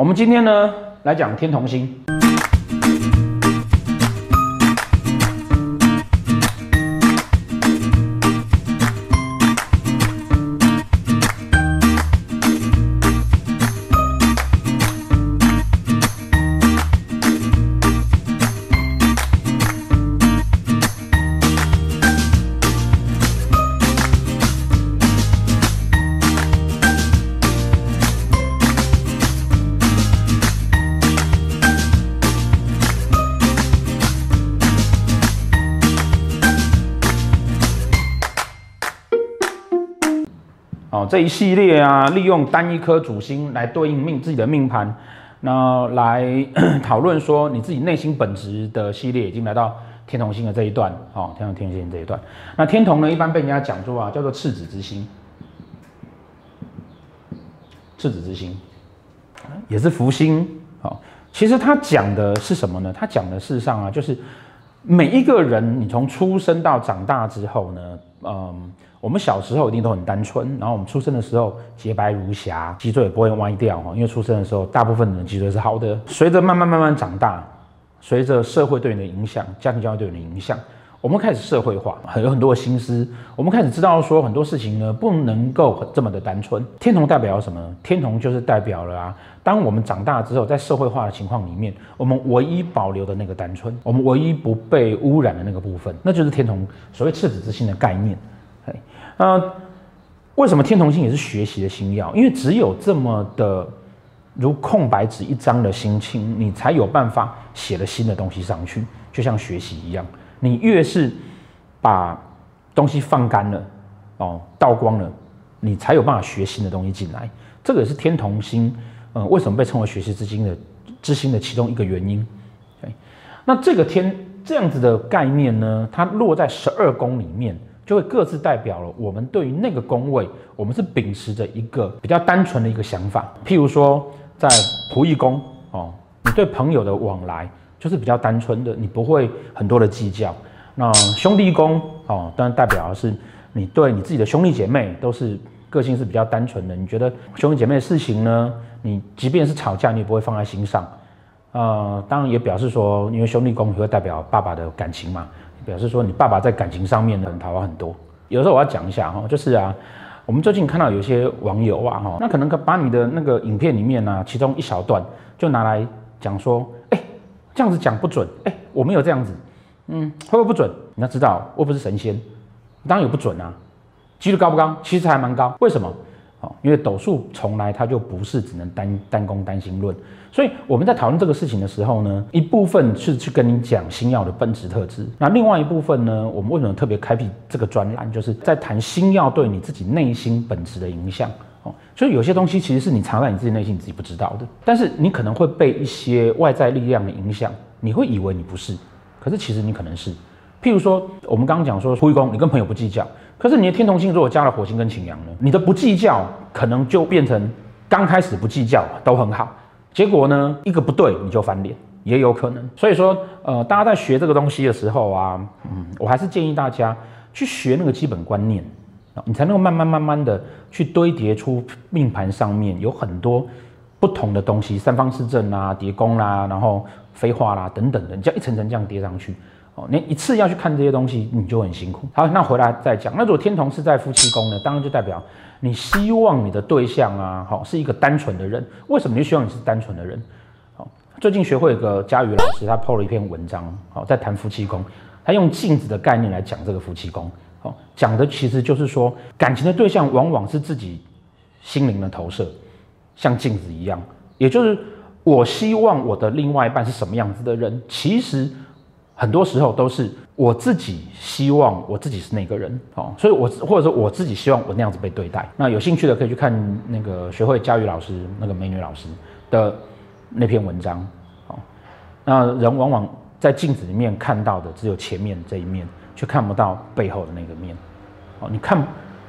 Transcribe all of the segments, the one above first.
我们今天呢来讲天同星。哦，这一系列啊，利用单一颗主星来对应命自己的命盘，那来 讨论说你自己内心本质的系列，已经来到天同星的这一段。哦，天同天星这一段，那天同呢，一般被人家讲说啊，叫做赤子之星，赤子之星也是福星。哦，其实他讲的是什么呢？他讲的事实上啊，就是每一个人，你从出生到长大之后呢，嗯。我们小时候一定都很单纯，然后我们出生的时候洁白如霞，脊椎也不会歪掉哈，因为出生的时候大部分人的脊椎是好的。随着慢慢慢慢长大，随着社会对你的影响，家庭教育对你的影响，我们开始社会化，很有很多的心思。我们开始知道说很多事情呢不能够这么的单纯。天童代表什么？天童就是代表了啊，当我们长大之后，在社会化的情况里面，我们唯一保留的那个单纯，我们唯一不被污染的那个部分，那就是天童所谓赤子之心的概念。那为什么天同星也是学习的星曜？因为只有这么的如空白纸一张的心情，你才有办法写了新的东西上去，就像学习一样。你越是把东西放干了，哦，倒光了，你才有办法学新的东西进来。这个也是天同星，嗯，为什么被称为学习之星的之星的其中一个原因。那这个天这样子的概念呢，它落在十二宫里面。就会各自代表了我们对于那个宫位，我们是秉持着一个比较单纯的一个想法。譬如说，在仆役宫哦，你对朋友的往来就是比较单纯的，你不会很多的计较。那兄弟宫哦，当然代表的是你对你自己的兄弟姐妹都是个性是比较单纯的。你觉得兄弟姐妹的事情呢，你即便是吵架，你也不会放在心上。呃，当然也表示说，因为兄弟宫也会代表爸爸的感情嘛。表示说你爸爸在感情上面呢，桃花很多。有时候我要讲一下哈，就是啊，我们最近看到有些网友啊哈，那可能把你的那个影片里面呢，其中一小段就拿来讲说，哎，这样子讲不准，哎，我没有这样子，嗯，会不会不准？你要知道，我不是神仙，当然有不准啊，几率高不高？其实还蛮高，为什么？哦因为斗数从来它就不是只能单单宫单星论，所以我们在讨论这个事情的时候呢，一部分是去跟你讲星曜的本质特质，那另外一部分呢，我们为什么特别开辟这个专栏，就是在谈星曜对你自己内心本质的影响。哦，所以有些东西其实是你藏在你自己内心，你自己不知道的，但是你可能会被一些外在力量的影响，你会以为你不是，可是其实你可能是。譬如说，我们刚刚讲说，仆役宫，你跟朋友不计较。可是你的天同星如果加了火星跟擎羊呢？你的不计较可能就变成刚开始不计较都很好，结果呢，一个不对你就翻脸，也有可能。所以说，呃，大家在学这个东西的时候啊，嗯，我还是建议大家去学那个基本观念，你才能够慢慢慢慢的去堆叠出命盘上面有很多不同的东西，三方四正啊、叠宫啦，然后飞化啦等等的，你这样一层层这样叠上去。你一次要去看这些东西，你就很辛苦。好，那回来再讲。那如果天同是在夫妻宫呢？当然就代表你希望你的对象啊，好是一个单纯的人。为什么你希望你是单纯的人？好，最近学会一个佳宇老师，他 PO 了一篇文章，好，在谈夫妻宫，他用镜子的概念来讲这个夫妻宫。好，讲的其实就是说，感情的对象往往是自己心灵的投射，像镜子一样。也就是我希望我的另外一半是什么样子的人，其实。很多时候都是我自己希望我自己是那个人哦，所以我或者说我自己希望我那样子被对待。那有兴趣的可以去看那个学会佳宇老师那个美女老师的那篇文章哦。那人往往在镜子里面看到的只有前面这一面，却看不到背后的那个面哦。你看，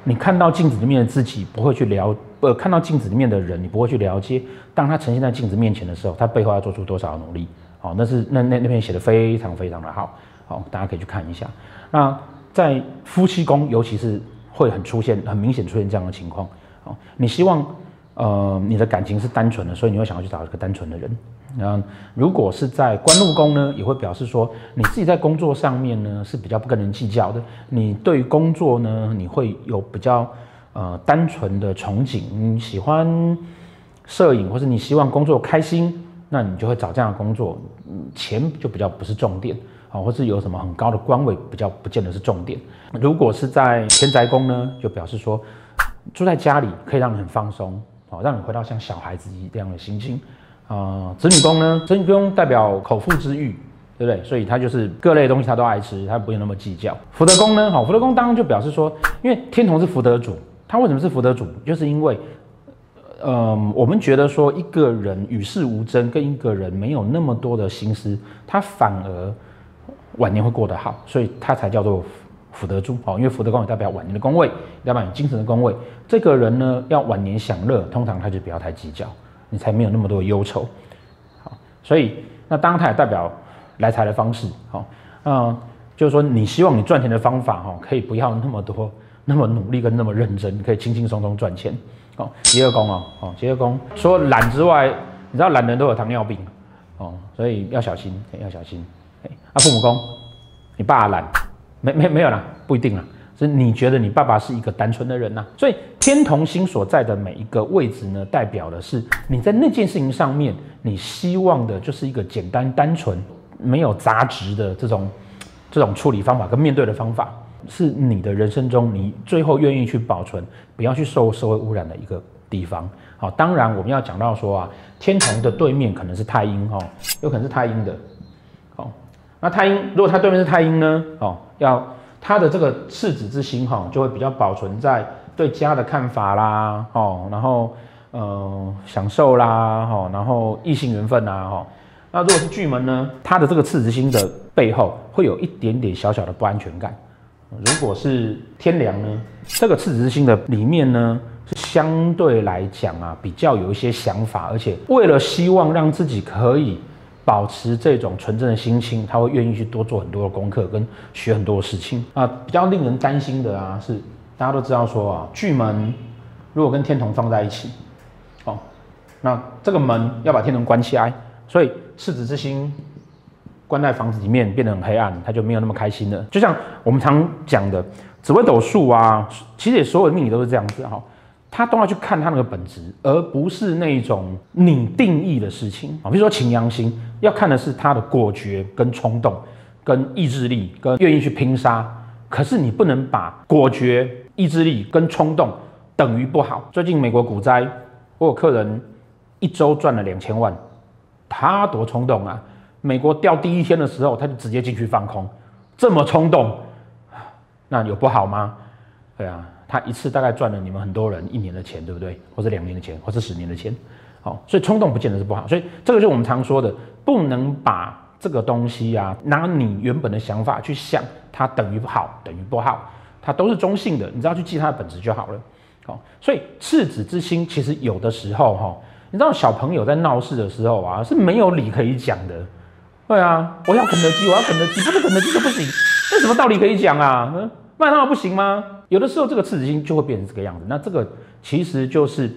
你看到镜子里面的自己，不会去了，呃，看到镜子里面的人，你不会去了解，当他呈现在镜子面前的时候，他背后要做出多少努力。好，那是那那那篇写的非常非常的好，好，大家可以去看一下。那在夫妻宫，尤其是会很出现很明显出现这样的情况。好，你希望呃，你的感情是单纯的，所以你会想要去找一个单纯的人。嗯，如果是在官禄宫呢，也会表示说你自己在工作上面呢是比较不跟人计较的。你对于工作呢，你会有比较呃单纯的憧憬。你喜欢摄影，或是你希望工作开心，那你就会找这样的工作。嗯，钱就比较不是重点啊，或是有什么很高的官位，比较不见得是重点。如果是在田宅宫呢，就表示说住在家里可以让你很放松，好，让你回到像小孩子一样的心情。啊、子女宫呢？子女宫代表口腹之欲，对不对？所以他就是各类东西他都爱吃，他不用那么计较。福德宫呢？好，福德宫当然就表示说，因为天同是福德主，他为什么是福德主？就是因为，嗯，我们觉得说一个人与世无争，跟一个人没有那么多的心思，他反而晚年会过得好，所以他才叫做福德主。好，因为福德宫也代表晚年的宫位，代表你精神的宫位。这个人呢，要晚年享乐，通常他就不要太计较。你才没有那么多的忧愁，好，所以那当然他也代表来财的方式，好，嗯，就是说你希望你赚钱的方法，哈，可以不要那么多，那么努力跟那么认真，可以轻轻松松赚钱，好，疾厄宫哦，哦，疾厄宫除了懒之外，你知道懒人都有糖尿病，哦，所以要小心，要小心，哎，啊，父母宫，你爸懒，没没没有啦，不一定啦。是你觉得你爸爸是一个单纯的人呐、啊，所以天同星所在的每一个位置呢，代表的是你在那件事情上面，你希望的就是一个简单、单纯、没有杂质的这种这种处理方法跟面对的方法，是你的人生中你最后愿意去保存，不要去受社会污染的一个地方。好，当然我们要讲到说啊，天同的对面可能是太阴哦，有可能是太阴的。好，那太阴如果它对面是太阴呢？哦，要。他的这个赤子之心哈，就会比较保存在对家的看法啦，哦，然后呃享受啦，哈，然后异性缘分呐，哈。那如果是巨门呢，他的这个赤子之心的背后会有一点点小小的不安全感。如果是天梁呢，这个赤子之心的里面呢，是相对来讲啊，比较有一些想法，而且为了希望让自己可以。保持这种纯正的心情，他会愿意去多做很多的功课，跟学很多的事情啊。比较令人担心的啊，是大家都知道说啊，巨门如果跟天同放在一起，哦，那这个门要把天同关起来，所以赤子之心关在房子里面变得很黑暗，他就没有那么开心了。就像我们常讲的紫微斗数啊，其实也所有的命理都是这样子哈。他都要去看他那个本质，而不是那种你定义的事情啊。比如说擎羊星，要看的是他的果决、跟冲动、跟意志力、跟愿意去拼杀。可是你不能把果决、意志力跟冲动等于不好。最近美国股灾，我有客人一周赚了两千万，他多冲动啊！美国掉第一天的时候，他就直接进去放空，这么冲动，那有不好吗？对啊。他一次大概赚了你们很多人一年的钱，对不对？或者两年的钱，或者十年的钱。好，所以冲动不见得是不好。所以这个就是我们常说的，不能把这个东西啊，拿你原本的想法去想，它等于好，等于不好，它都是中性的。你只要去记它的本质就好了。好，所以赤子之心其实有的时候哈，你知道小朋友在闹事的时候啊，是没有理可以讲的。对啊，我要肯德基，我要肯德基，不是肯德基就不行，那什么道理可以讲啊？嗯，麦当劳不行吗？有的时候，这个赤子心就会变成这个样子。那这个其实就是，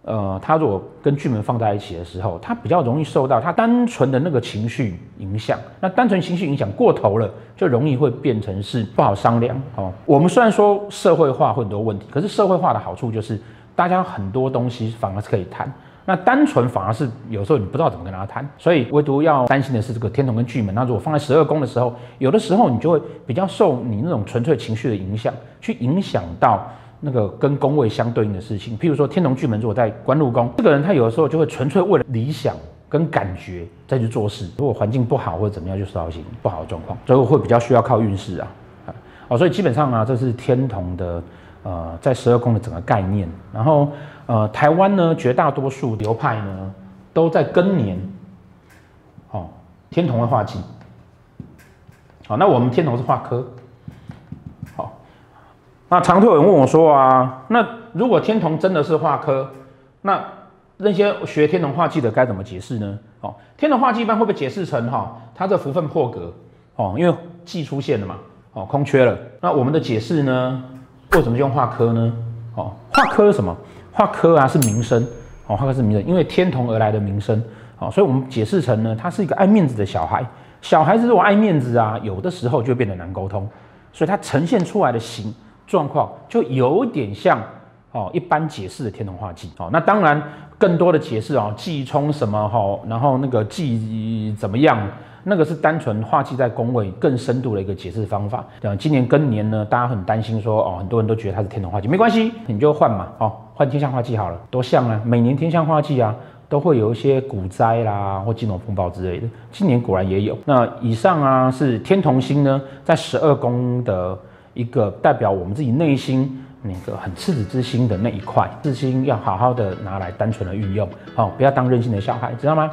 呃，他如果跟巨门放在一起的时候，他比较容易受到他单纯的那个情绪影响。那单纯情绪影响过头了，就容易会变成是不好商量。哦，我们虽然说社会化会很多问题，可是社会化的好处就是大家很多东西反而是可以谈。那单纯反而是有时候你不知道怎么跟他谈，所以唯独要担心的是这个天同跟巨门。那如果放在十二宫的时候，有的时候你就会比较受你那种纯粹情绪的影响，去影响到那个跟宫位相对应的事情。譬如说天同巨门如果在官禄宫，这个人他有的时候就会纯粹为了理想跟感觉再去做事。如果环境不好或者怎么样，就受到一些不好的状况，所以会比较需要靠运势啊。哦，所以基本上啊，这是天同的呃在十二宫的整个概念，然后。呃，台湾呢，绝大多数流派呢，都在庚年，哦，天同会化忌，好，那我们天同是化科，好，那常会有人问我说啊，那如果天同真的是化科，那那些学天同化忌的该怎么解释呢？哦，天同化忌一般会被解释成哈、他这福分破格，哦，因为忌出现了嘛，哦，空缺了，那我们的解释呢，为什么用化科呢？哦，化科是什么？化科啊是名声，哦，化科是名声，因为天同而来的名声，哦，所以我们解释成呢，他是一个爱面子的小孩。小孩子如果爱面子啊，有的时候就变得难沟通，所以他呈现出来的形状况就有点像哦一般解释的天同化忌。哦，那当然更多的解释哦，忌冲什么哈，然后那个忌怎么样，那个是单纯化忌在宫位更深度的一个解释方法。对，今年庚年呢，大家很担心说哦，很多人都觉得它是天同化忌，没关系，你就换嘛，哦，换天象化忌好了，多像啊，每年天象化忌啊。都会有一些股灾啦，或金融风暴之类的。今年果然也有。那以上啊是天同星呢，在十二宫的一个代表我们自己内心那个很赤子之心的那一块，赤心要好好的拿来单纯的运用，好，不要当任性的小孩，知道吗？